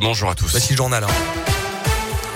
Bonjour à tous. Voici le journal.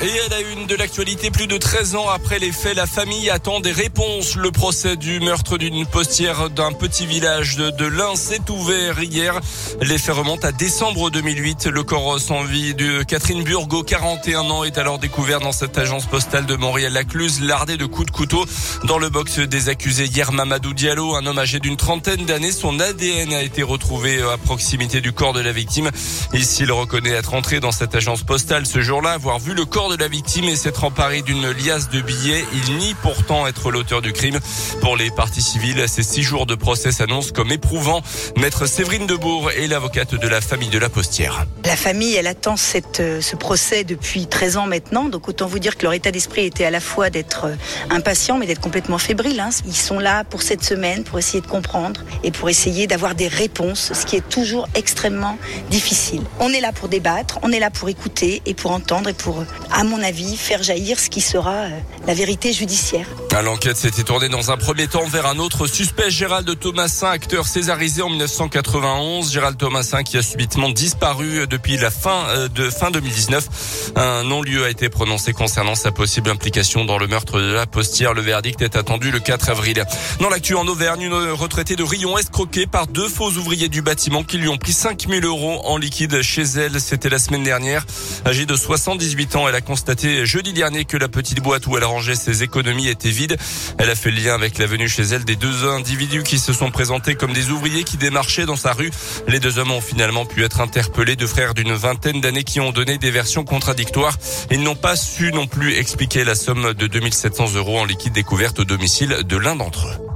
Et à la une de l'actualité, plus de 13 ans après les faits, la famille attend des réponses. Le procès du meurtre d'une postière d'un petit village de, de s'est ouvert hier. Les faits remontent à décembre 2008. Le corps sans vie de Catherine Burgo, 41 ans, est alors découvert dans cette agence postale de Montréal-Lacluse, lardé de coups de couteau. Dans le box des accusés hier, Mamadou Diallo, un homme âgé d'une trentaine d'années, son ADN a été retrouvé à proximité du corps de la victime. Et s'il reconnaît être entré dans cette agence postale ce jour-là, avoir vu le corps de la victime et s'être emparé d'une liasse de billets. Il nie pourtant être l'auteur du crime. Pour les parties civiles, ces six jours de procès s'annoncent comme éprouvants. Maître Séverine Debourg est l'avocate de la famille de la postière. La famille, elle attend euh, ce procès depuis 13 ans maintenant. Donc autant vous dire que leur état d'esprit était à la fois d'être euh, impatient, mais d'être complètement fébrile. hein. Ils sont là pour cette semaine, pour essayer de comprendre et pour essayer d'avoir des réponses, ce qui est toujours extrêmement difficile. On est là pour débattre, on est là pour écouter et pour entendre et pour, à mon avis, faire jaillir ce qui sera euh, la vérité judiciaire. L'enquête s'était tournée dans un premier temps vers un autre suspect, Gérald Thomasin, acteur césarisé en 1991. Gérald Thomasin qui a subitement disparu depuis la fin euh, de fin 2019. Un non-lieu a été prononcé concernant sa possible implication dans le meurtre de la postière. Le verdict est attendu le 4 avril. Dans l'actu en Auvergne, une retraitée de Rion escroquée par deux faux ouvriers du bâtiment qui lui ont pris 5000 euros en liquide chez elle. C'était la semaine dernière. Âgée de 78 ans, elle a constaté jeudi dernier que la petite boîte où elle rangeait ses économies était vide. Elle a fait le lien avec la venue chez elle des deux individus qui se sont présentés comme des ouvriers qui démarchaient dans sa rue. Les deux hommes ont finalement pu être interpellés, deux frères d'une vingtaine d'années qui ont donné des versions contradictoires. Ils n'ont pas su non plus expliquer la somme de 2700 euros en liquide découverte au domicile de l'un d'entre eux.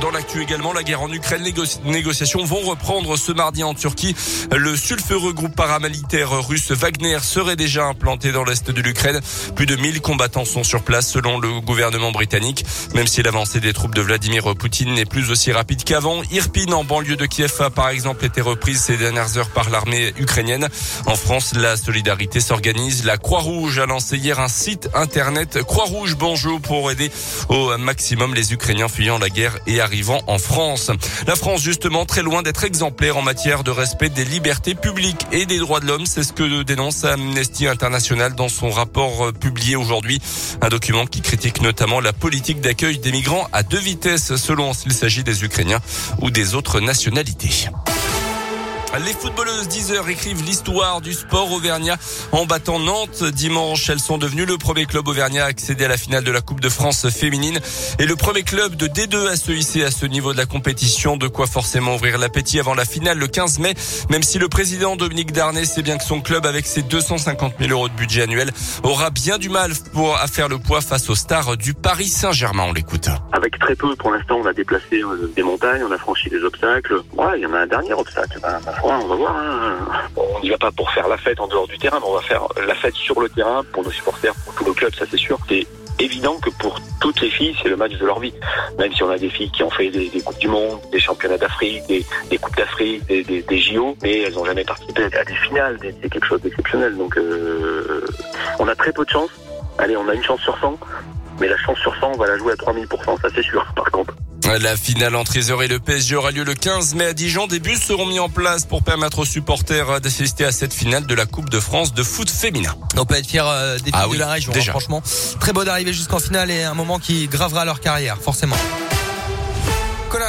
Dans l'actu également, la guerre en Ukraine, les négo- négociations vont reprendre ce mardi en Turquie. Le sulfureux groupe paramilitaire russe Wagner serait déjà implanté dans l'est de l'Ukraine. Plus de 1000 combattants sont sur place selon le gouvernement britannique. Même si l'avancée des troupes de Vladimir Poutine n'est plus aussi rapide qu'avant, Irpin en banlieue de Kiev a par exemple été reprise ces dernières heures par l'armée ukrainienne. En France, la solidarité s'organise. La Croix-Rouge a lancé hier un site internet Croix-Rouge Bonjour pour aider au maximum les Ukrainiens fuyant la guerre et arrivant en France. La France, justement, très loin d'être exemplaire en matière de respect des libertés publiques et des droits de l'homme. C'est ce que dénonce Amnesty International dans son rapport euh, publié aujourd'hui. Un document qui critique notamment la politique d'accueil des migrants à deux vitesses selon s'il s'agit des Ukrainiens ou des autres nationalités. Les footballeuses 10 heures écrivent l'histoire du sport auvergnat en battant Nantes dimanche. Elles sont devenues le premier club auvergnat à accéder à la finale de la Coupe de France féminine et le premier club de D2 à se hisser à ce niveau de la compétition. De quoi forcément ouvrir l'appétit avant la finale le 15 mai, même si le président Dominique Darnay sait bien que son club avec ses 250 000 euros de budget annuel aura bien du mal pour à faire le poids face aux stars du Paris Saint-Germain. On l'écoute. Avec très peu, pour l'instant, on a déplacé euh, des montagnes, on a franchi des obstacles. Ouais, il y en a un dernier obstacle. Ben, on va voir. hein. On n'y va pas pour faire la fête en dehors du terrain, mais on va faire la fête sur le terrain pour nos supporters, pour tous nos clubs, ça c'est sûr. C'est évident que pour toutes les filles, c'est le match de leur vie. Même si on a des filles qui ont fait des, Coupes du Monde, des championnats d'Afrique, des, Coupes d'Afrique, des, JO, mais elles n'ont jamais participé à des finales. C'est quelque chose d'exceptionnel. Donc, euh, on a très peu de chance. Allez, on a une chance sur 100. Mais la chance sur 100, on va la jouer à 3000%, ça c'est sûr, par contre. La finale entre Isère et le PSG aura lieu le 15 mai à Dijon. Des bus seront mis en place pour permettre aux supporters d'assister à cette finale de la Coupe de France de foot féminin. On peut être fier euh, des filles Ah de oui, la région. hein, franchement, très beau d'arriver jusqu'en finale et un moment qui gravera leur carrière, forcément.